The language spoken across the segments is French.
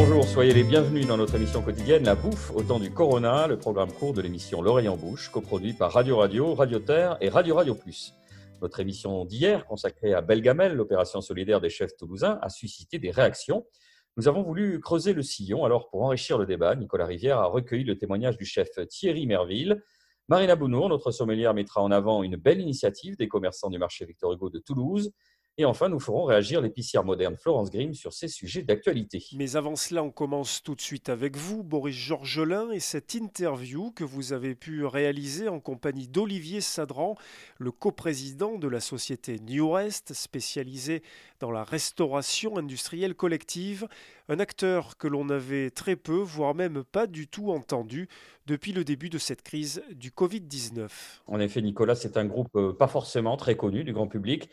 Bonjour, soyez les bienvenus dans notre émission quotidienne La Bouffe au temps du Corona, le programme court de l'émission L'oreille en bouche, coproduit par Radio Radio, Radio Terre et Radio Radio Plus. Notre émission d'hier, consacrée à Belgamel, l'opération solidaire des chefs toulousains, a suscité des réactions. Nous avons voulu creuser le sillon. Alors, pour enrichir le débat, Nicolas Rivière a recueilli le témoignage du chef Thierry Merville. Marina Bounour, notre sommelière, mettra en avant une belle initiative des commerçants du marché Victor Hugo de Toulouse. Et enfin, nous ferons réagir l'épicière moderne Florence Grimm sur ces sujets d'actualité. Mais avant cela, on commence tout de suite avec vous, Boris Georgelin, et cette interview que vous avez pu réaliser en compagnie d'Olivier Sadran, le coprésident de la société New Rest, spécialisée dans la restauration industrielle collective, un acteur que l'on avait très peu, voire même pas du tout entendu depuis le début de cette crise du Covid-19. En effet, Nicolas, c'est un groupe euh, pas forcément très connu du grand public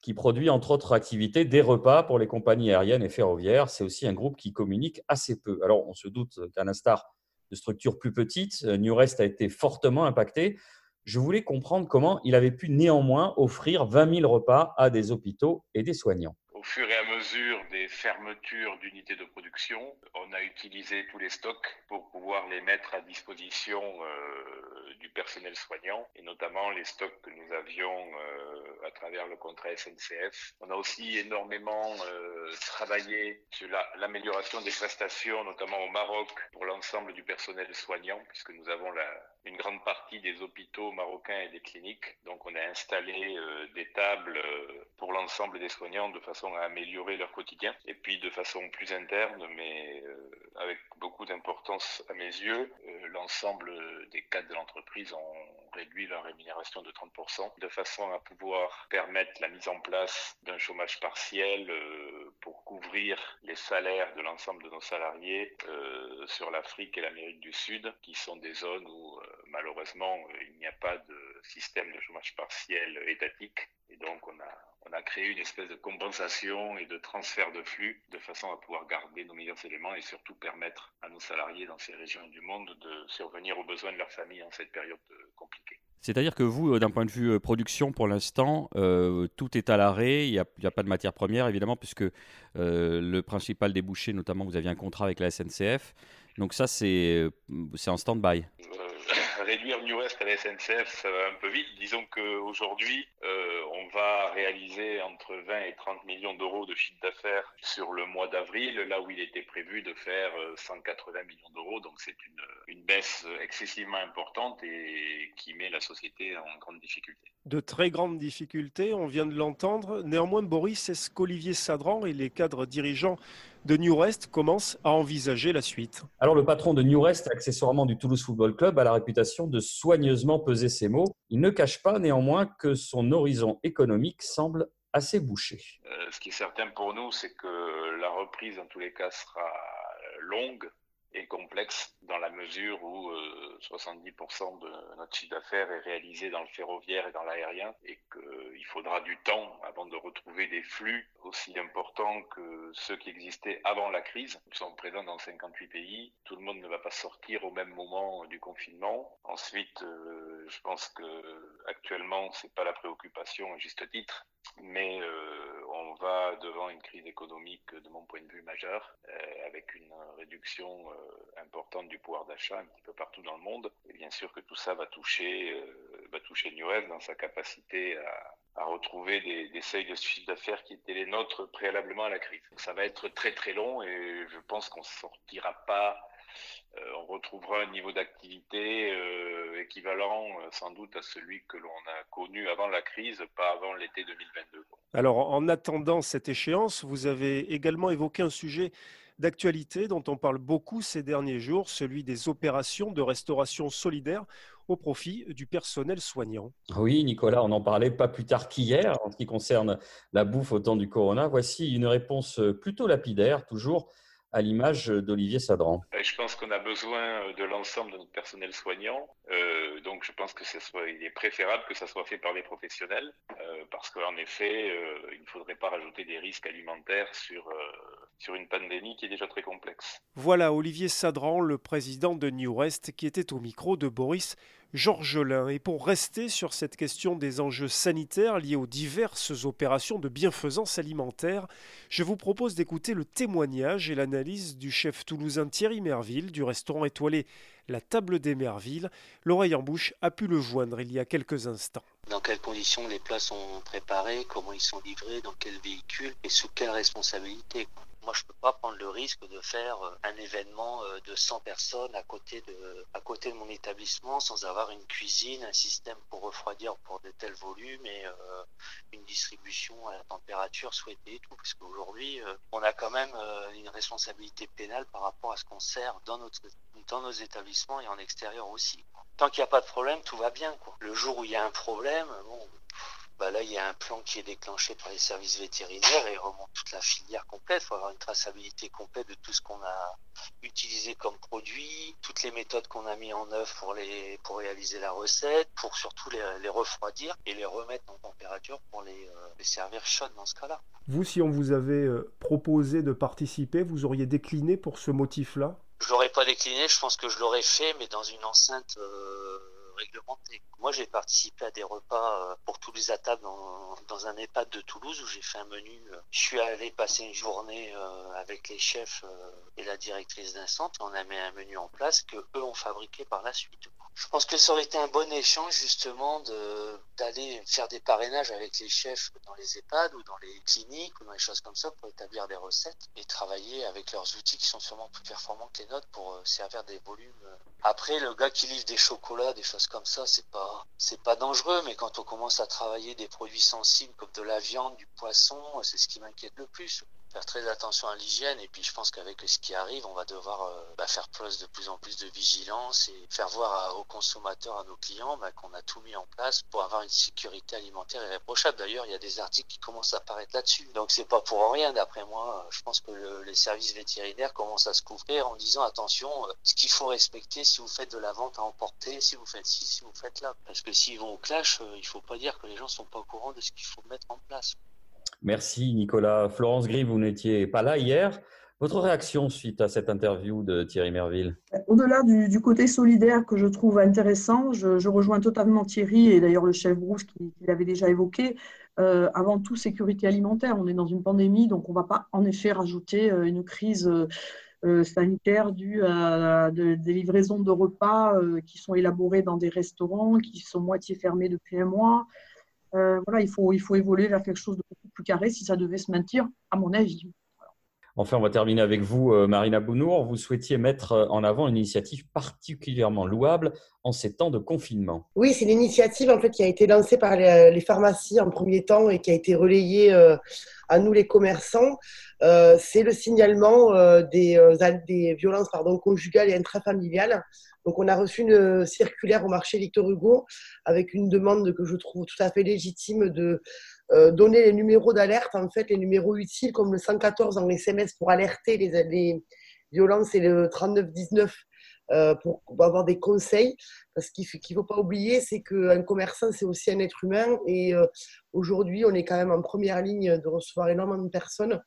qui produit entre autres activités des repas pour les compagnies aériennes et ferroviaires. C'est aussi un groupe qui communique assez peu. Alors, on se doute qu'à l'instar de structures plus petites, euh, New Rest a été fortement impacté. Je voulais comprendre comment il avait pu néanmoins offrir 20 000 repas à des hôpitaux et des soignants. Au fur et à mesure des fermetures d'unités de production, on a utilisé tous les stocks pour pouvoir les mettre à disposition euh, du personnel soignant et notamment les stocks que nous avions euh, à travers le contrat SNCF. On a aussi énormément euh, travaillé sur l'amélioration des prestations, notamment au Maroc, pour l'ensemble du personnel soignant, puisque nous avons la, une grande partie des hôpitaux marocains et des cliniques. Donc on a installé euh, des tables euh, pour l'ensemble des soignants de façon à améliorer leur quotidien. Et puis de façon plus interne, mais euh, avec beaucoup d'importance à mes yeux, l'ensemble des cadres de l'entreprise ont réduit leur rémunération de 30% de façon à pouvoir permettre la mise en place d'un chômage partiel pour couvrir les salaires de l'ensemble de nos salariés sur l'Afrique et l'Amérique du Sud, qui sont des zones où malheureusement, euh, il n'y a pas de système de chômage partiel étatique. Et donc, on a, on a créé une espèce de compensation et de transfert de flux de façon à pouvoir garder nos meilleurs éléments et surtout permettre à nos salariés dans ces régions du monde de survenir aux besoins de leur famille en cette période euh, compliquée. C'est-à-dire que vous, euh, d'un point de vue production, pour l'instant, tout est à l'arrêt. Il n'y a, pas de matière première, évidemment, puisque le principal débouché, notamment, vous aviez un contrat avec la SNCF. Donc ça, c'est en stand-by réduire New West à la SNCF, ça va un peu vite. Disons qu'aujourd'hui, euh, on va réaliser entre 20 et 30 millions d'euros de chiffre d'affaires sur le mois d'avril, là où il était prévu de faire 180 euh, millions d'euros. Donc c'est une, une baisse excessivement importante et qui met la société en grande difficulté. De très grandes difficultés, on vient de l'entendre. Néanmoins, Boris, est-ce qu'Olivier Sadran et les cadres dirigeants de New Rest commence à envisager la suite. Alors le patron de New Rest, accessoirement du Toulouse Football Club, a la réputation de soigneusement peser ses mots. Il ne cache pas néanmoins que son horizon économique semble assez bouché. Euh, ce qui est certain pour nous, c'est que la reprise, en tous les cas, sera longue, et complexe dans la mesure où 70% euh, de notre chiffre d'affaires est réalisé dans le ferroviaire et dans l'aérien et qu'il faudra du temps avant de retrouver des flux aussi importants que ceux qui existaient avant la crise. Nous sommes présents dans 58 pays. Tout le monde ne va pas sortir au même moment du confinement. Ensuite, euh, je pense que actuellement, c'est pas la préoccupation à juste titre, mais euh, on va devant une crise économique de mon point de vue majeure, avec une réduction euh, importante du pouvoir d'achat un petit peu partout dans le monde. Et bien sûr que tout ça va toucher, euh, va toucher dans sa capacité à, retrouver des, seuils de chiffre d'affaires qui étaient les nôtres préalablement à la crise. Ça va être très très long et je pense qu'on sortira pas euh, on retrouvera un niveau d'activité euh, équivalent euh, sans doute à celui que l'on a connu avant la crise, pas avant l'été 2022. Alors en attendant cette échéance, vous avez également évoqué un sujet d'actualité dont on parle beaucoup ces derniers jours, celui des opérations de restauration solidaire au profit du personnel soignant. Oui, Nicolas, on en parlait pas plus tard qu'hier en ce qui concerne la bouffe au temps du corona. Voici une réponse plutôt lapidaire, toujours à l'image d'Olivier Sadran Je pense qu'on a besoin de l'ensemble de notre personnel soignant. Euh, donc je pense que ce soit, il est préférable que ça soit fait par les professionnels, euh, parce qu'en effet, euh, il ne faudrait pas rajouter des risques alimentaires sur, sur une pandémie qui est déjà très complexe. Voilà Olivier Sadran, le président de New West, qui était au micro de Boris Georges Lin. Et pour rester sur cette question des enjeux sanitaires liés aux diverses opérations de bienfaisance alimentaire, je vous propose d'écouter le témoignage et l'analyse du chef toulousain Thierry Merville du restaurant étoilé La Table des Mervilles. L'oreille en bouche a pu le joindre il y a quelques instants. Dans quelles conditions les plats sont préparés, comment ils sont livrés, dans quel véhicule et sous quelle responsabilité? Moi, je peux pas prendre le risque de faire euh, un événement euh, de 100 personnes à côté de, à côté de mon établissement sans avoir une cuisine, un système pour refroidir pour de tels volumes et euh, une distribution à la température souhaitée et tout. Parce qu'aujourd'hui, on a quand même une responsabilité pénale par rapport à ce qu'on sert dans notre, dans nos établissements et en extérieur aussi. Tant qu'il n'y a pas de problème, tout va bien. Quoi. Le jour où il y a un problème, bon, bah là, il y a un plan qui est déclenché par les services vétérinaires et remonte toute la filière complète. Il faut avoir une traçabilité complète de tout ce qu'on a utilisé comme produit, toutes les méthodes qu'on a mis en œuvre pour, les, pour réaliser la recette, pour surtout les, refroidir et les remettre en température pour les, euh, les servir chaudes dans ce cas-là. Vous, si on vous avait euh, proposé de participer, vous auriez décliné pour ce motif-là? Je l'aurais pas décliné, je pense que je l'aurais fait, mais dans une enceinte... Euh, moi, j'ai participé à des repas euh, pour tous les tables dans, dans, un EHPAD de Toulouse où j'ai fait un menu. Euh, je suis allé passer une journée euh, avec les chefs et la directrice d'un centre. On a mis un menu en place que eux ont fabriqué par la suite. Je pense que ça aurait été un bon échange justement d'aller faire des parrainages avec les chefs dans les EHPAD ou dans les cliniques ou dans les choses comme ça pour établir des recettes et travailler avec leurs outils qui sont sûrement plus performants que les nôtres pour servir des volumes. Après, le gars qui livre des chocolats, des choses comme ça, c'est pas c'est pas dangereux, mais quand on commence à travailler des produits sensibles comme de la viande, du poisson, c'est ce qui m'inquiète le plus faire très attention à l'hygiène et puis je pense qu'avec ce qui arrive, on va devoir euh, bah, faire preuve de plus en plus de vigilance et faire voir aux consommateurs, à nos clients bah, qu'on a tout mis en place pour avoir une sécurité alimentaire irréprochable. D'ailleurs, il y a des articles qui commencent à apparaître là-dessus. Donc c'est pas pour rien d'après moi. Je pense que les services vétérinaires commencent à se couvrir en disant attention, euh, ce qu'il faut respecter si vous faites de la vente à emporter, si vous faites ci, si vous faites là. Parce que s'ils vont au clash, euh, il faut pas dire que les gens sont pas au courant de ce qu'il faut mettre en place. Merci Nicolas. Florence Gris, vous n'étiez pas là hier. Votre réaction suite à cette interview de Thierry Merville? Au-delà du, côté solidaire que je trouve intéressant, je, rejoins totalement Thierry et d'ailleurs le chef Brousse qui, l'avait déjà évoqué. Euh, avant tout, sécurité alimentaire. On est dans une pandémie, donc on ne va pas en effet rajouter euh, une crise euh, sanitaire due à, des livraisons de repas qui sont élaborés dans des restaurants qui sont moitié fermés depuis un mois. Voilà, il faut, il faut évoluer vers quelque chose de plus carré si ça devait se maintenir, à mon avis. Enfin, on va terminer avec vous, euh, Marina Bounour. Vous souhaitiez mettre euh, en avant une initiative particulièrement louable en ces temps de confinement. Oui, c'est l'initiative en fait qui a été lancée par les, pharmacies en premier temps et qui a été relayée à nous les commerçants. c'est le signalement des, des, violences pardon, conjugales et intrafamiliales donc, on a reçu une circulaire au marché Victor Hugo avec une demande que je trouve tout à fait légitime de euh, donner les numéros d'alerte, en fait, les numéros utiles comme le 114 en SMS pour alerter les, violences et le 3919 euh, pour, avoir des conseils. Parce qu'il ne faut pas oublier, c'est qu'un commerçant, c'est aussi un être humain. Et euh, aujourd'hui, on est quand même en première ligne de recevoir énormément de personnes.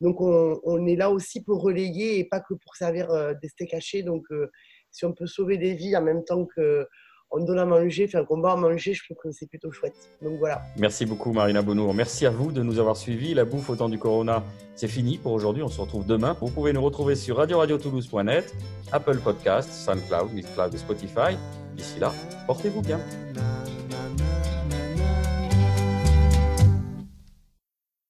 Donc, on, est là aussi pour relayer et pas que pour servir des steaks cachés. Donc, si on peut sauver des vies en même temps que on donne à manger, faire un combat à manger, je trouve que c'est plutôt chouette. Donc voilà. Merci beaucoup Marina Bonour. Merci à vous de nous avoir suivis. La bouffe au temps du corona, c'est fini pour aujourd'hui. On se retrouve demain. Vous pouvez nous retrouver sur radio-radio-toulouse.net, Apple Podcast, SoundCloud, Mixcloud et Spotify. D'ici là, portez-vous bien.